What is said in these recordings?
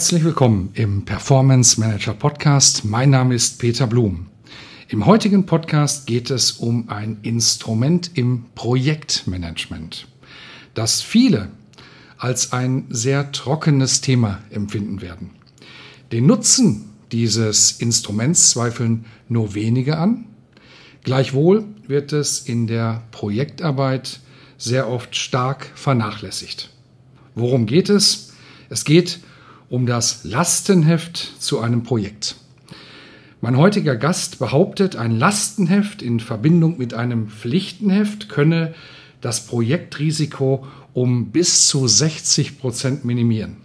Herzlich willkommen im Performance Manager Podcast. Mein Name ist Peter Blum. Im heutigen Podcast geht es um ein Instrument im Projektmanagement, das viele als ein sehr trockenes Thema empfinden werden. Den Nutzen dieses Instruments zweifeln nur wenige an. Gleichwohl wird es in der Projektarbeit sehr oft stark vernachlässigt. Worum geht es? Es geht um das Lastenheft zu einem Projekt. Mein heutiger Gast behauptet, ein Lastenheft in Verbindung mit einem Pflichtenheft könne das Projektrisiko um bis zu 60 Prozent minimieren.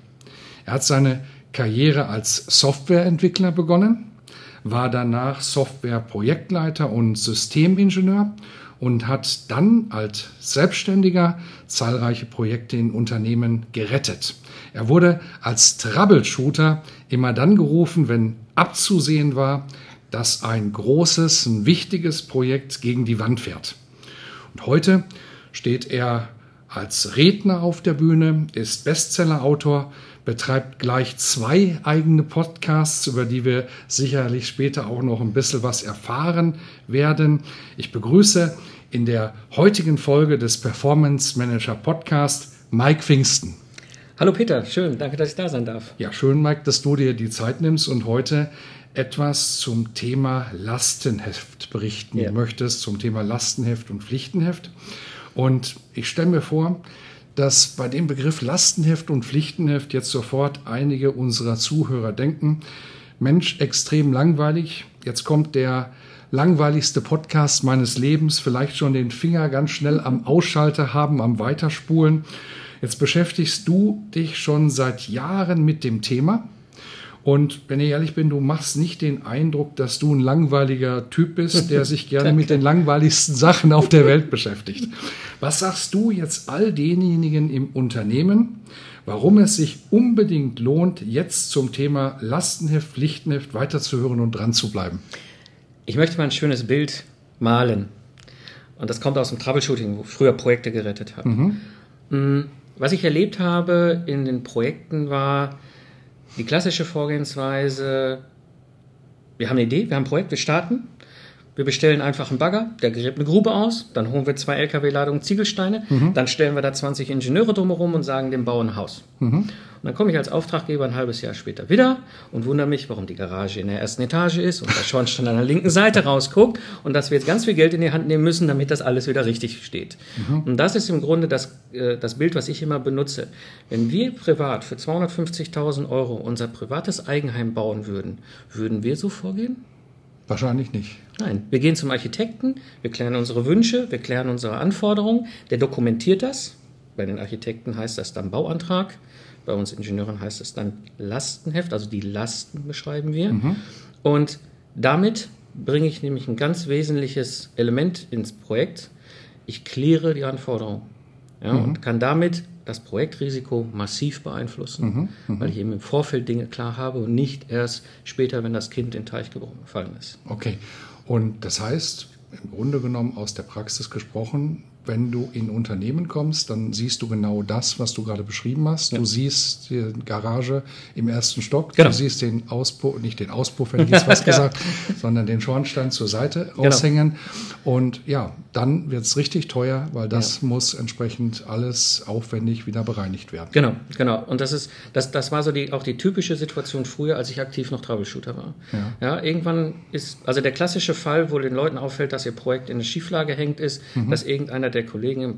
Er hat seine Karriere als Softwareentwickler begonnen, war danach Softwareprojektleiter und Systemingenieur und hat dann als Selbstständiger zahlreiche Projekte in Unternehmen gerettet. Er wurde als Troubleshooter immer dann gerufen, wenn abzusehen war, dass ein großes, ein wichtiges Projekt gegen die Wand fährt. Und heute steht er als Redner auf der Bühne, ist Bestsellerautor, betreibt gleich zwei eigene Podcasts, über die wir sicherlich später auch noch ein bisschen was erfahren werden. Ich begrüße in der heutigen Folge des Performance Manager Podcast Mike Pfingsten. Hallo Peter, schön, danke, dass ich da sein darf. Ja, schön, Mike, dass du dir die Zeit nimmst und heute etwas zum Thema Lastenheft berichten ja. möchtest, zum Thema Lastenheft und Pflichtenheft. Und ich stelle mir vor, dass bei dem Begriff Lastenheft und Pflichtenheft jetzt sofort einige unserer Zuhörer denken, Mensch, extrem langweilig, jetzt kommt der langweiligste Podcast meines Lebens, vielleicht schon den Finger ganz schnell am Ausschalter haben, am Weiterspulen. Jetzt beschäftigst du dich schon seit Jahren mit dem Thema. Und wenn ich ehrlich bin, du machst nicht den Eindruck, dass du ein langweiliger Typ bist, der sich gerne mit den langweiligsten Sachen auf der Welt beschäftigt. Was sagst du jetzt all denjenigen im Unternehmen, warum es sich unbedingt lohnt, jetzt zum Thema Lastenheft, Pflichtenheft weiterzuhören und dran zu bleiben? Ich möchte mal ein schönes Bild malen. Und das kommt aus dem Troubleshooting, wo ich früher Projekte gerettet habe. Mhm. Mm, was ich erlebt habe in den Projekten war die klassische Vorgehensweise, wir haben eine Idee, wir haben ein Projekt, wir starten, wir bestellen einfach einen Bagger, der gräbt eine Grube aus, dann holen wir zwei LKW-Ladungen Ziegelsteine, mhm. dann stellen wir da 20 Ingenieure drumherum und sagen dem Bau ein Haus. Mhm. Und dann komme ich als Auftraggeber ein halbes Jahr später wieder und wundere mich, warum die Garage in der ersten Etage ist und der Schornstein an der linken Seite rausguckt und dass wir jetzt ganz viel Geld in die Hand nehmen müssen, damit das alles wieder richtig steht. Mhm. Und das ist im Grunde das, äh, das Bild, was ich immer benutze. Wenn wir privat für 250.000 Euro unser privates Eigenheim bauen würden, würden wir so vorgehen? Wahrscheinlich nicht. Nein, wir gehen zum Architekten, wir klären unsere Wünsche, wir klären unsere Anforderungen, der dokumentiert das. Bei den Architekten heißt das dann Bauantrag, bei uns Ingenieuren heißt es dann Lastenheft, also die Lasten beschreiben wir. Mhm. Und damit bringe ich nämlich ein ganz wesentliches Element ins Projekt. Ich kläre die Anforderungen ja, mhm. und kann damit das Projektrisiko massiv beeinflussen, mhm, mh. weil ich eben im Vorfeld Dinge klar habe und nicht erst später, wenn das Kind in den Teich gefallen ist. Okay. Und das heißt, im Grunde genommen aus der Praxis gesprochen, wenn du in Unternehmen kommst, dann siehst du genau das, was du gerade beschrieben hast. Ja. Du siehst die Garage im ersten Stock, genau. du siehst den Auspuff, nicht den Auspuff, hätte ich jetzt was gesagt, sondern den Schornstein zur Seite genau. raushängen. Genau. Und ja, dann wird es richtig teuer, weil das ja. muss entsprechend alles aufwendig wieder bereinigt werden. Genau, genau. Und das ist, das, das war so die, auch die typische Situation früher, als ich aktiv noch Troubleshooter war. Ja. ja, irgendwann ist, also der klassische Fall, wo den Leuten auffällt, dass ihr Projekt in eine Schieflage hängt, ist, mhm. dass irgendeiner der Kollegen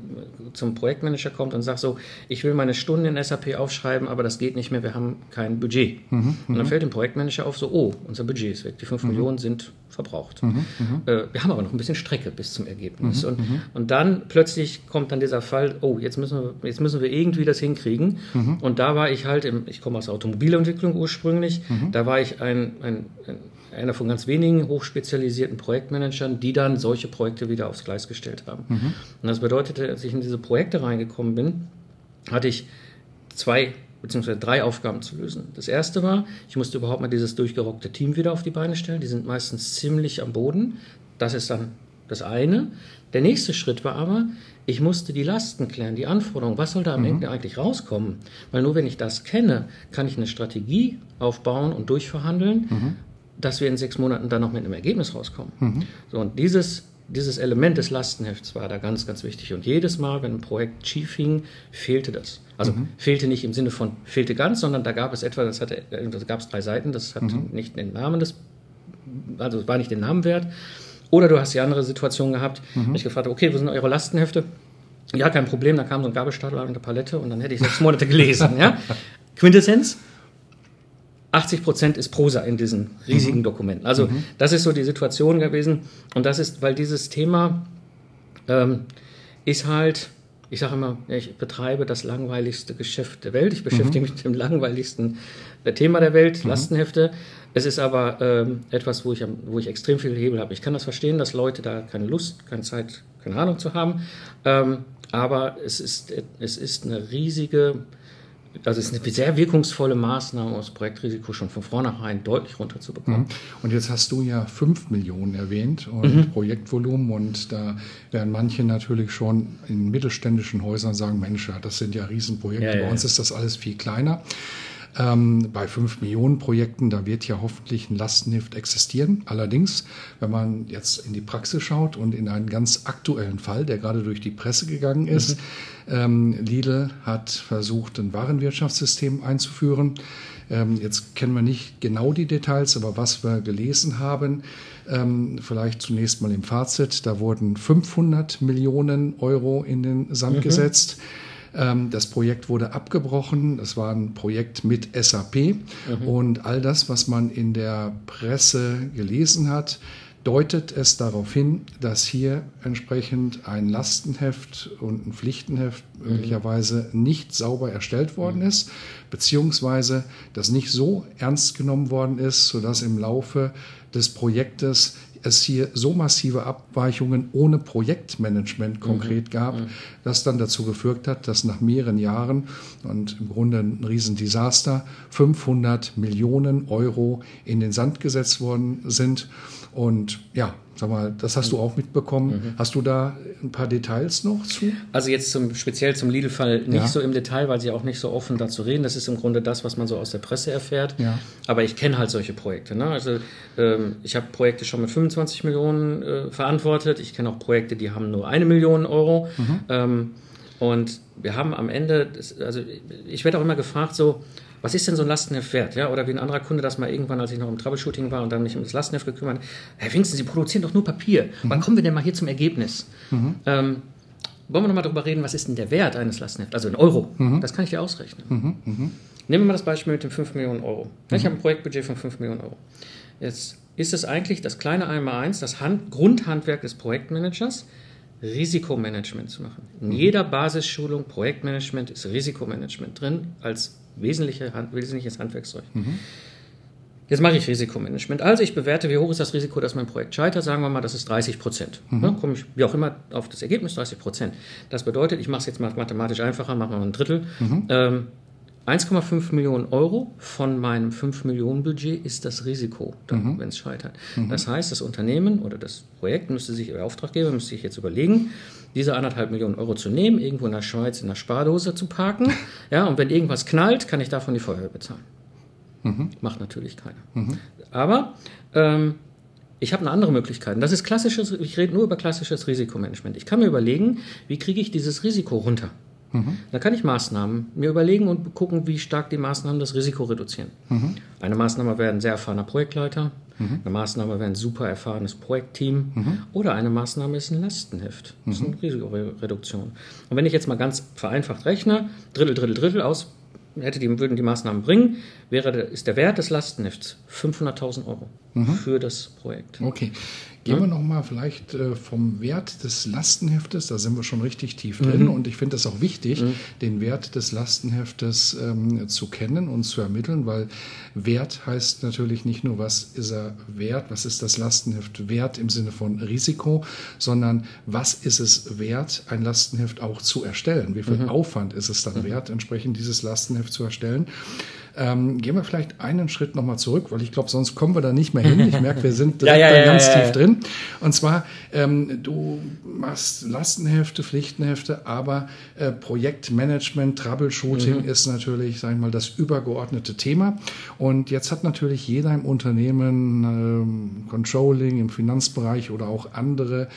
zum Projektmanager kommt und sagt so, ich will meine Stunden in SAP aufschreiben, aber das geht nicht mehr, wir haben kein Budget. Mhm, und dann mhm. fällt dem Projektmanager auf so, oh, unser Budget ist weg, die 5 mhm. Millionen sind verbraucht. Mhm, äh, wir haben aber noch ein bisschen Strecke bis zum Ergebnis. Und, und dann plötzlich kommt dann dieser Fall, oh, jetzt müssen wir, jetzt müssen wir irgendwie das hinkriegen. Und da war ich halt, im, ich komme aus der Automobilentwicklung ursprünglich, da war ich ein, ein, ein einer von ganz wenigen hochspezialisierten Projektmanagern, die dann solche Projekte wieder aufs Gleis gestellt haben. Mhm. Und das bedeutete, als ich in diese Projekte reingekommen bin, hatte ich zwei beziehungsweise drei Aufgaben zu lösen. Das erste war, ich musste überhaupt mal dieses durchgerockte Team wieder auf die Beine stellen. Die sind meistens ziemlich am Boden. Das ist dann das eine. Der nächste Schritt war aber, ich musste die Lasten klären, die Anforderungen. Was soll da am mhm. Ende eigentlich rauskommen? Weil nur wenn ich das kenne, kann ich eine Strategie aufbauen und durchverhandeln, mhm. Dass wir in sechs Monaten dann noch mit einem Ergebnis rauskommen. Mhm. So, und dieses dieses Element des Lastenhefts war da ganz, ganz wichtig. Und jedes Mal, wenn ein Projekt schief hing, fehlte das. Also mhm. fehlte nicht im Sinne von fehlte ganz, sondern da gab es etwa, das hatte, da gab es drei Seiten, das hat mhm. nicht den Namen des, also war nicht den Namen wert. Oder du hast die andere Situation gehabt, mhm. ich gefragt habe, okay, wo sind eure Lastenhefte? Ja, kein Problem, da kam so ein Gabelstapler und eine Palette und dann hätte ich sechs Monate gelesen. ja? Quintessenz, 80 Prozent ist Prosa in diesen riesigen mhm. Dokumenten. Also mhm. das ist so die Situation gewesen. Und das ist, weil dieses Thema ähm, ist halt, ich sage immer, ich betreibe das langweiligste Geschäft der Welt. Ich beschäftige mhm. mich mit dem langweiligsten äh, Thema der Welt, mhm. Lastenhefte. Es ist aber ähm, etwas, wo ich, wo ich extrem viel Hebel habe. Ich kann das verstehen, dass Leute da keine Lust, keine Zeit, keine Ahnung zu haben. Ähm, aber es ist, es ist eine riesige also es ist eine sehr wirkungsvolle Maßnahme, um das Projektrisiko schon von vornherein deutlich runterzubekommen. Mhm. Und jetzt hast du ja 5 Millionen erwähnt und mhm. Projektvolumen und da werden manche natürlich schon in mittelständischen Häusern sagen, Mensch, das sind ja Riesenprojekte, ja, ja, bei uns ist das alles viel kleiner. Ähm, bei 5 Millionen Projekten, da wird ja hoffentlich ein Lastenheft existieren. Allerdings, wenn man jetzt in die Praxis schaut und in einen ganz aktuellen Fall, der gerade durch die Presse gegangen ist, mhm. ähm, Lidl hat versucht, ein Warenwirtschaftssystem einzuführen. Ähm, jetzt kennen wir nicht genau die Details, aber was wir gelesen haben, ähm, vielleicht zunächst mal im Fazit, da wurden 500 Millionen Euro in den Sand mhm. gesetzt. Ähm, das Projekt wurde abgebrochen. Das war ein Projekt mit SAP. Mhm. Und all das, was man in der Presse gelesen hat, deutet es darauf hin, dass hier entsprechend ein Lastenheft und ein Pflichtenheft mhm. möglicherweise nicht sauber erstellt worden mhm. ist, beziehungsweise das nicht so ernst genommen worden ist, sodass im Laufe des Projektes es hier so massive Abweichungen ohne Projektmanagement mhm. konkret mhm. gab, das dann dazu geführt hat, dass nach mehreren Jahren und im Grunde ein Riesendesaster 500 Millionen Euro in den Sand gesetzt worden sind. Und ja, sag mal, das hast du auch mitbekommen. Mhm. Hast du da ein paar Details noch zu? Also jetzt zum, speziell zum Lidl-Fall nicht ja. so im Detail, weil sie auch nicht so offen dazu reden. Das ist im Grunde das, was man so aus der Presse erfährt. Ja. Aber ich kenne halt solche Projekte. Ne? Also ähm, ich habe Projekte schon mit 25 Millionen äh, verantwortet. Ich kenne auch Projekte, die haben nur eine Million Euro. Mhm. Ähm, und wir haben am Ende, also ich werde auch immer gefragt so, was ist denn so ein Lastenheft wert? Ja? Oder wie ein anderer Kunde das mal irgendwann, als ich noch im Troubleshooting war und dann mich um das Lastenheft gekümmert Herr Pfingsten, Sie produzieren doch nur Papier. Mhm. Wann kommen wir denn mal hier zum Ergebnis? Mhm. Ähm, wollen wir nochmal darüber reden, was ist denn der Wert eines Lastenhefts? Also in Euro. Mhm. Das kann ich dir ausrechnen. Mhm. Mhm. Nehmen wir mal das Beispiel mit den 5 Millionen Euro. Ich habe ein Projektbudget von 5 Millionen Euro. Jetzt ist es eigentlich das kleine Einmaleins, das Hand Grundhandwerk des Projektmanagers, Risikomanagement zu machen. In jeder Basisschulung Projektmanagement ist Risikomanagement drin als wesentliche, wesentliches Handwerkszeug. Mhm. Jetzt mache ich Risikomanagement. Also ich bewerte, wie hoch ist das Risiko, dass mein Projekt scheitert. Sagen wir mal, das ist 30 Prozent. Mhm. Ja, komme ich wie auch immer auf das Ergebnis 30 Prozent. Das bedeutet, ich mache es jetzt mal mathematisch einfacher, machen wir mal ein Drittel. Mhm. Ähm, 1,5 Millionen Euro von meinem 5 Millionen Budget ist das Risiko, mhm. wenn es scheitert. Mhm. Das heißt, das Unternehmen oder das Projekt müsste sich, der Auftraggeber müsste sich jetzt überlegen, diese anderthalb Millionen Euro zu nehmen, irgendwo in der Schweiz in der Spardose zu parken. Ja, und wenn irgendwas knallt, kann ich davon die Feuerwehr bezahlen. Mhm. Macht natürlich keiner. Mhm. Aber ähm, ich habe eine andere Möglichkeit. Das ist klassisches, ich rede nur über klassisches Risikomanagement. Ich kann mir überlegen, wie kriege ich dieses Risiko runter? Mhm. Da kann ich Maßnahmen mir überlegen und gucken, wie stark die Maßnahmen das Risiko reduzieren. Mhm. Eine Maßnahme wäre ein sehr erfahrener Projektleiter, mhm. eine Maßnahme wäre ein super erfahrenes Projektteam mhm. oder eine Maßnahme ist ein Lastenheft. Das ist eine mhm. Risikoreduktion. Und wenn ich jetzt mal ganz vereinfacht rechne, Drittel, Drittel, Drittel aus, hätte die, würden die Maßnahmen bringen, wäre ist der Wert des Lastenhefts 500.000 Euro für das Projekt. Okay. Gehen wir nochmal vielleicht äh, vom Wert des Lastenheftes, da sind wir schon richtig tief drin Mhm. und ich finde es auch wichtig, den Wert des Lastenheftes ähm, zu kennen und zu ermitteln, weil Wert heißt natürlich nicht nur, was ist er wert, was ist das Lastenheft wert im Sinne von Risiko, sondern was ist es wert, ein Lastenheft auch zu erstellen? Wie viel Mhm. Aufwand ist es dann wert, entsprechend dieses Lastenheft zu erstellen? Ähm, gehen wir vielleicht einen Schritt nochmal zurück, weil ich glaube, sonst kommen wir da nicht mehr hin. Ich merke, wir sind Ja, direkt ja, da ja, ganz ja, tief ja. drin. Und zwar, ähm, du machst Lastenhefte, Pflichtenhefte, aber äh, Projektmanagement, Troubleshooting Mhm. ist natürlich, sag ich mal, das übergeordnete Thema. Und jetzt hat natürlich jeder im Unternehmen, ähm, Controlling, im Finanzbereich oder auch andere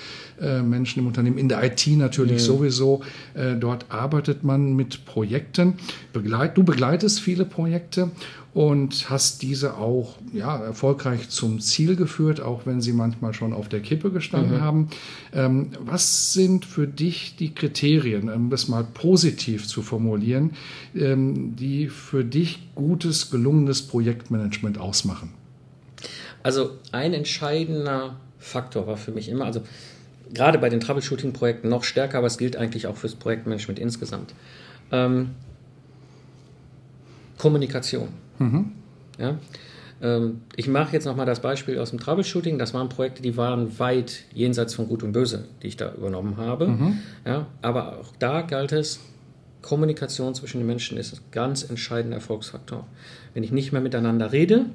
äh, Menschen im Unternehmen, in der IT natürlich sowieso, äh, dort arbeitet man mit Projekten. Begleit, du begleitest viele Projekte und hast diese auch ja, erfolgreich zum Ziel geführt, auch wenn sie manchmal schon auf der Kippe gestanden haben. Ähm, was sind für dich die Kriterien, um das mal positiv zu formulieren, ähm, die für dich gutes, gelungenes Projektmanagement ausmachen? Also ein entscheidender Faktor war für mich immer, also gerade bei den Troubleshooting-Projekten noch stärker, aber es gilt eigentlich auch fürs Projektmanagement insgesamt. Ähm, Kommunikation. Ja? Ähm, ich mache jetzt nochmal das Beispiel aus dem Troubleshooting. Das waren Projekte, die waren weit jenseits von Gut und Böse, die ich da übernommen habe. Ja? Aber auch da galt es, Kommunikation zwischen den Menschen ist ein ganz entscheidender Erfolgsfaktor. Wenn ich nicht mehr miteinander rede,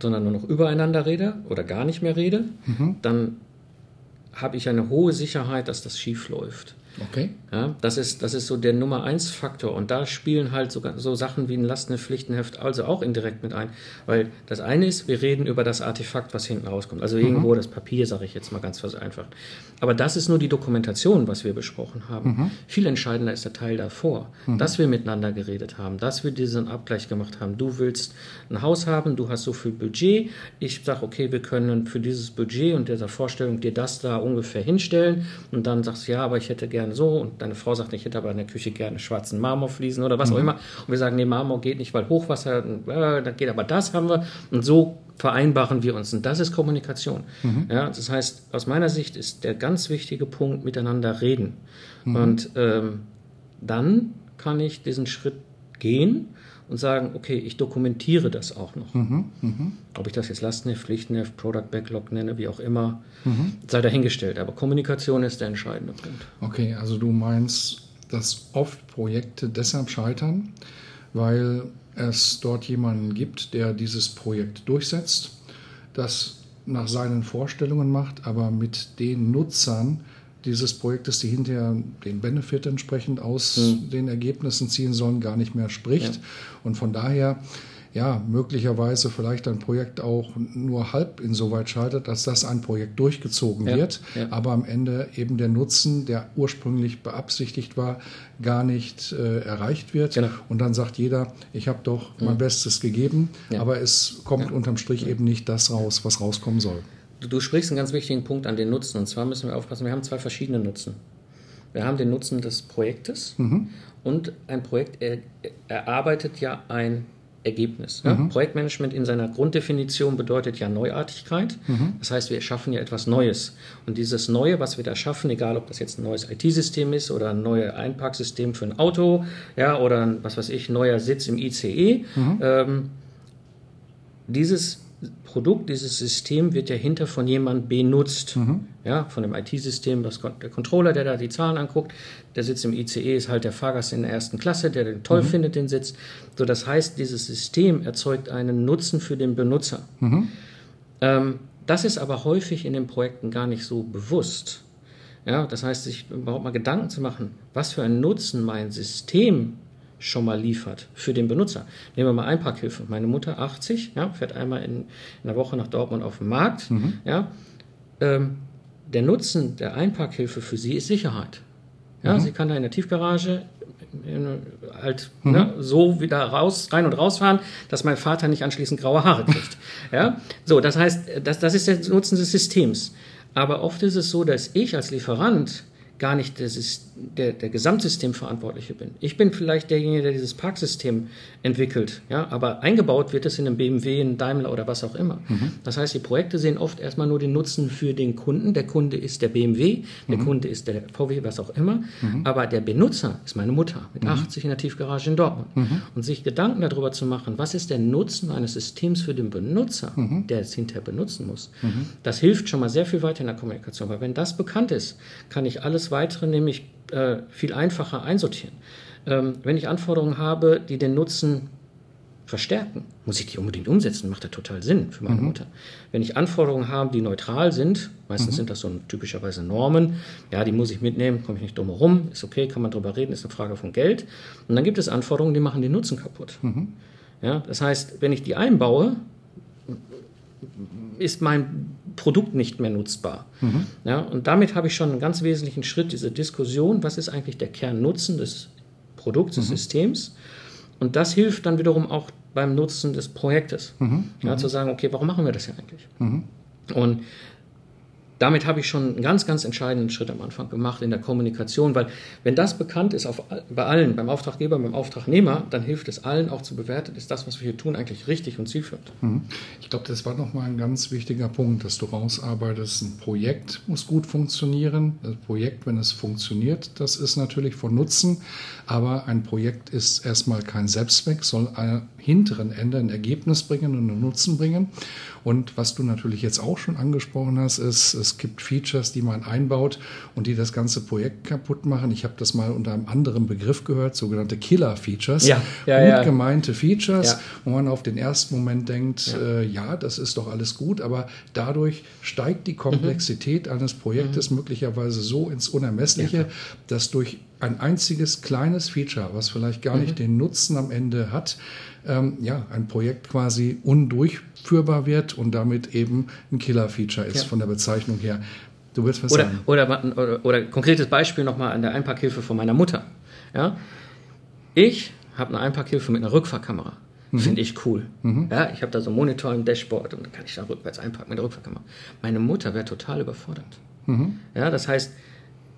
sondern nur noch übereinander rede oder gar nicht mehr rede, dann habe ich eine hohe Sicherheit, dass das schief läuft. Okay. Ja, das, ist, das ist so der Nummer eins Faktor. Und da spielen halt so, so Sachen wie ein Lastenheft, Pflichtenheft also auch indirekt mit ein. Weil das eine ist, wir reden über das Artefakt, was hinten rauskommt. Also irgendwo das Papier, sage ich jetzt mal ganz vereinfacht. Aber das ist nur die Dokumentation, was wir besprochen haben. Viel entscheidender ist der Teil davor, dass wir miteinander geredet haben, dass wir diesen Abgleich gemacht haben. Du willst ein Haus haben, du hast so viel Budget. Ich sage, okay, wir können für dieses Budget und dieser Vorstellung dir das da ungefähr hinstellen. Und dann sagst du, ja, aber ich hätte gerne so. Und deine Frau sagt, ich hätte aber in der Küche gerne schwarzen Marmorfliesen oder was auch immer. Und wir sagen, nee, Marmor geht nicht, weil Hochwasser, äh, da geht aber das haben wir. Und so vereinbaren wir uns. Und das ist Kommunikation. Ja, das heißt, aus meiner Sicht ist der ganz wichtige Punkt miteinander reden. Und ähm, dann kann ich diesen Schritt gehen und sagen, okay, ich dokumentiere das auch noch. Ob ich das jetzt Lastenheft, Pflichtenheft, Product Backlog nenne, wie auch immer, sei dahingestellt. Aber Kommunikation ist der entscheidende Punkt. Okay, also du meinst, dass oft Projekte deshalb scheitern, weil es dort jemanden gibt, der dieses Projekt durchsetzt, das nach seinen Vorstellungen macht, aber mit den Nutzern dieses Projektes, die hinterher den Benefit entsprechend aus den Ergebnissen ziehen sollen, gar nicht mehr spricht. Ja. Und von daher ja, möglicherweise vielleicht ein Projekt auch nur halb insoweit scheitert, dass das ein Projekt durchgezogen Ja, wird, ja. aber am Ende eben der Nutzen, der ursprünglich beabsichtigt war, gar nicht äh, erreicht wird. Genau. Und dann sagt jeder, ich habe doch mein Bestes gegeben, aber es kommt unterm Strich eben nicht das raus, was rauskommen soll. Du, du sprichst einen ganz wichtigen Punkt an den Nutzen. Und zwar müssen wir aufpassen, wir haben zwei verschiedene Nutzen. Wir haben den Nutzen des Projektes und ein Projekt er, erarbeitet ja ein Ergebnis. Ja? Projektmanagement in seiner Grunddefinition bedeutet ja Neuartigkeit. Das heißt, wir schaffen ja etwas Neues. Und dieses Neue, was wir da schaffen, egal ob das jetzt ein neues IT-System ist oder ein neues Einparksystem für ein Auto, ja, oder ein, was weiß ich, neuer Sitz im ICE, ähm, dieses Produkt, dieses System wird ja hinter von jemand benutzt. Ja, von dem IT-System, der Controller, der da die Zahlen anguckt, der Sitz im ICE ist halt der Fahrgast in der ersten Klasse, der den toll findet, den Sitz. So, das heißt, dieses System erzeugt einen Nutzen für den Benutzer. Ähm, das ist aber häufig in den Projekten gar nicht so bewusst. Ja, das heißt, sich überhaupt mal Gedanken zu machen, was für einen Nutzen mein System schon mal liefert für den Benutzer. Nehmen wir mal Einparkhilfe. Meine Mutter, 80, ja, fährt einmal in, in der Woche nach Dortmund auf den Markt. Ja, ähm, der Nutzen der Einparkhilfe für sie ist Sicherheit. Ja, Sie kann da in der Tiefgarage in, halt ne, so wieder raus, rein und rausfahren, dass mein Vater nicht anschließend graue Haare kriegt. ja, so, das heißt, das, das ist der Nutzen des Systems. Aber oft ist es so, dass ich als Lieferant gar nicht ist der, der Gesamtsystemverantwortliche bin. Ich bin vielleicht derjenige, der dieses Parksystem entwickelt, ja, aber eingebaut wird es in einem BMW, in Daimler oder was auch immer. Mhm. Das heißt, die Projekte sehen oft erstmal nur den Nutzen für den Kunden. Der Kunde ist der BMW, der mhm. Kunde ist der VW, was auch immer, mhm. aber der Benutzer ist meine Mutter mit 80 mhm. in der Tiefgarage in Dortmund. Mhm. Und sich Gedanken darüber zu machen, was ist der Nutzen eines Systems für den Benutzer, mhm. der es hinterher benutzen muss, das hilft schon mal sehr viel weiter in der Kommunikation, weil wenn das bekannt ist, kann ich alles Weitere nämlich äh, viel einfacher einsortieren. Ähm, wenn ich Anforderungen habe, die den Nutzen verstärken, muss ich die unbedingt umsetzen, macht ja total Sinn für meine mhm. Mutter. Wenn ich Anforderungen habe, die neutral sind, meistens mhm. sind das so typischerweise Normen, ja, die muss ich mitnehmen, komme ich nicht drum herum, ist okay, kann man drüber reden, ist eine Frage von Geld. Und dann gibt es Anforderungen, die machen den Nutzen kaputt. Mhm. Ja, das heißt, wenn ich die einbaue, ist mein Produkt nicht mehr nutzbar. Mhm. Ja, und damit habe ich schon einen ganz wesentlichen Schritt, diese Diskussion, was ist eigentlich der Kernnutzen des Produkts, des mhm. Systems. Und das hilft dann wiederum auch beim Nutzen des Projektes. Mhm. Ja, mhm. zu sagen, okay, warum machen wir das hier eigentlich? Mhm. Und damit habe ich schon einen ganz, ganz entscheidenden Schritt am Anfang gemacht in der Kommunikation, weil wenn das bekannt ist auf, bei allen, beim Auftraggeber, beim Auftragnehmer, dann hilft es allen auch zu bewerten, ist das, was wir hier tun, eigentlich richtig und zielführend. Mhm. Ich glaube, das war nochmal ein ganz wichtiger Punkt, dass du rausarbeitest, ein Projekt muss gut funktionieren. Das Projekt, wenn es funktioniert, das ist natürlich von Nutzen, aber ein Projekt ist erstmal kein Selbstzweck, soll am hinteren Ende ein Ergebnis bringen und einen Nutzen bringen. Und was du natürlich jetzt auch schon angesprochen hast, ist, es gibt Features, die man einbaut und die das ganze Projekt kaputt machen. Ich habe das mal unter einem anderen Begriff gehört, sogenannte Killer-Features. Ja, ja, gut ja. gemeinte Features, ja. wo man auf den ersten Moment denkt, ja. Äh, ja. das ist doch alles gut, aber dadurch steigt die Komplexität mhm. eines Projektes mhm. möglicherweise so ins Unermessliche, dass durch ein einziges kleines Feature, was vielleicht gar mhm. nicht den Nutzen am Ende hat, ähm, ja, ein Projekt quasi undurchführbar wird und damit eben ein Killer-Feature ist ja. von der Bezeichnung her. Du willst was oder, sagen? Oder, oder, oder konkretes Beispiel nochmal an der Einparkhilfe von meiner Mutter. Ja? Ich habe eine Einparkhilfe mit einer Rückfahrkamera. Mhm. Finde ich cool. Mhm. Ja, ich habe da so einen Monitor im Dashboard und dann kann ich da rückwärts einparken mit der Rückfahrkamera. Meine Mutter wäre total überfordert. Mhm. Ja, das heißt,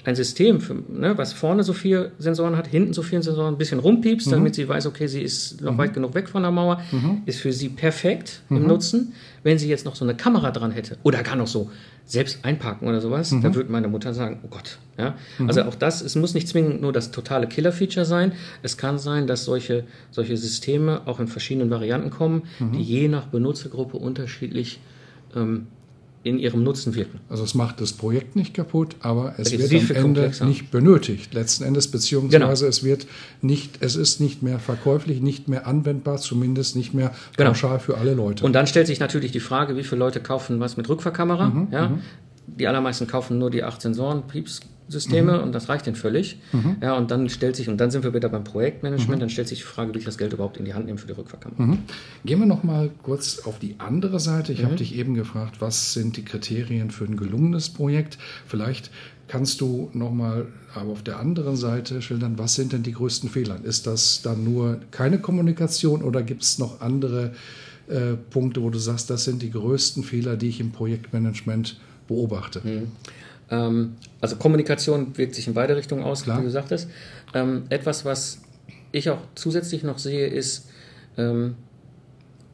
ein System, für, ne, was vorne so viele Sensoren hat, hinten so viele Sensoren, ein bisschen rumpiepst, mhm. damit sie weiß, okay, sie ist noch mhm. weit genug weg von der Mauer, mhm. ist für sie perfekt im mhm. Nutzen. Wenn sie jetzt noch so eine Kamera dran hätte oder gar noch so selbst einparken oder sowas, dann mhm. würde meine Mutter sagen, oh Gott. Ja? Mhm. Also auch das, es muss nicht zwingend nur das totale Killer-Feature sein. Es kann sein, dass solche, solche Systeme auch in verschiedenen Varianten kommen, die je nach Benutzergruppe unterschiedlich ähm, in ihrem Nutzen wirken. Also es macht das Projekt nicht kaputt, aber es wird am Ende komplexer. nicht benötigt. Letzten Endes, beziehungsweise genau. es wird nicht, es ist nicht mehr verkäuflich, nicht mehr anwendbar, zumindest nicht mehr genau. pauschal für alle Leute. Und dann stellt sich natürlich die Frage, wie viele Leute kaufen was mit Rückfahrkamera? Mhm, ja? Mhm. Die allermeisten kaufen nur die acht Sensoren, Pieps, Systeme mhm. und das reicht ihnen völlig. Mhm. Ja, und dann stellt sich, und dann sind wir wieder beim Projektmanagement, mhm. dann stellt sich die Frage, will ich das Geld überhaupt in die Hand nehmen für die Rückverkammerung. Mhm. Gehen wir nochmal kurz auf die andere Seite. Ich habe mhm. dich eben gefragt, was sind die Kriterien für ein gelungenes Projekt? Vielleicht kannst du nochmal aber auf der anderen Seite schildern, was sind denn die größten Fehler? Ist das dann nur keine Kommunikation oder gibt es noch andere äh, Punkte, wo du sagst, das sind die größten Fehler, die ich im Projektmanagement beobachte? Ähm, also Kommunikation wirkt sich in beide Richtungen aus, Klar. wie du sagtest. Ähm, etwas, was ich auch zusätzlich noch sehe, ist, ähm,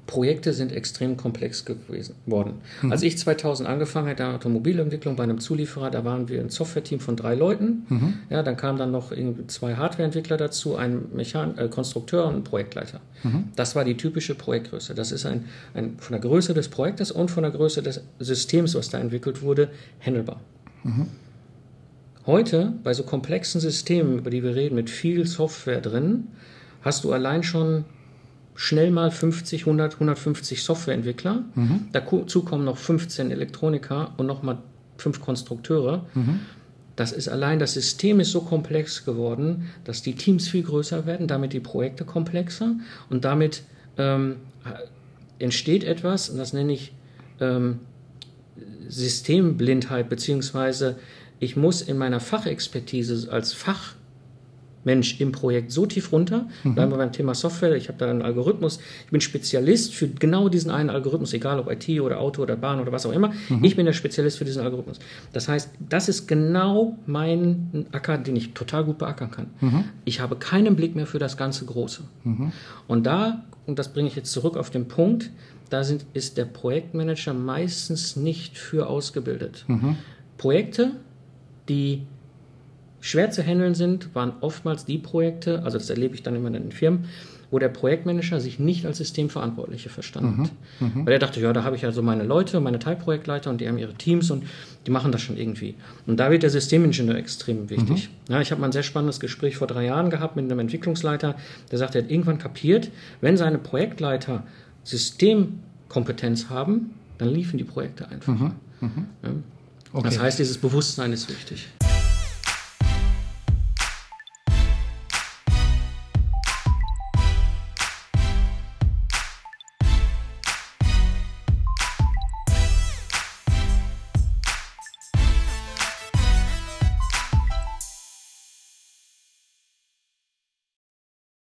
Projekte sind extrem komplex gewesen worden. Mhm. Als ich 2000 angefangen habe, der Automobilentwicklung bei einem Zulieferer, da waren wir ein Software-Team von drei Leuten. Mhm. Ja, dann kamen dann noch zwei Hardware-Entwickler dazu, ein Mechan äh, Konstrukteur und ein Projektleiter. Mhm. Das war die typische Projektgröße. Das ist ein, ein, von der Größe des Projektes und von der Größe des Systems, was da entwickelt wurde, handelbar. Heute, bei so komplexen Systemen, über die wir reden, mit viel Software drin, hast du allein schon schnell mal 50, 100, 150 Softwareentwickler. Mhm. Dazu kommen noch 15 Elektroniker und nochmal fünf Konstrukteure. Mhm. Das ist allein, das System ist so komplex geworden, dass die Teams viel größer werden, damit die Projekte komplexer und damit ähm, entsteht etwas, und das nenne ich ähm, Systemblindheit, beziehungsweise ich muss in meiner Fachexpertise als Mensch im Projekt so tief runter. Mhm. Bleiben wir beim Thema Software. Ich habe da einen Algorithmus. Ich bin Spezialist für genau diesen einen Algorithmus, egal ob IT oder Auto oder Bahn oder was auch immer. Mhm. Ich bin der Spezialist für diesen Algorithmus. Das heißt, das ist genau mein Acker, den ich total gut beackern kann. Mhm. Ich habe keinen Blick mehr für das ganze Große. Mhm. Und da, und das bringe ich jetzt zurück auf den Punkt, da sind, ist der Projektmanager meistens nicht für ausgebildet. Mhm. Projekte, die schwer zu handeln sind, waren oftmals die Projekte, also das erlebe ich dann immer in den Firmen, wo der Projektmanager sich nicht als Systemverantwortliche verstanden hat. Mhm, mhm, Weil er dachte, ja, da habe ich ja so meine Leute, meine Teilprojektleiter und die haben ihre Teams und die machen das schon irgendwie. Und da wird der Systemingenieur extrem wichtig. Mhm. Ja, ich habe mal ein sehr spannendes Gespräch vor drei Jahren gehabt mit einem Entwicklungsleiter, der sagt, er hat irgendwann kapiert, wenn seine Projektleiter Systemkompetenz haben, dann liefen die Projekte einfach. Mhm, mhm. Okay. Das heißt, dieses Bewusstsein ist wichtig.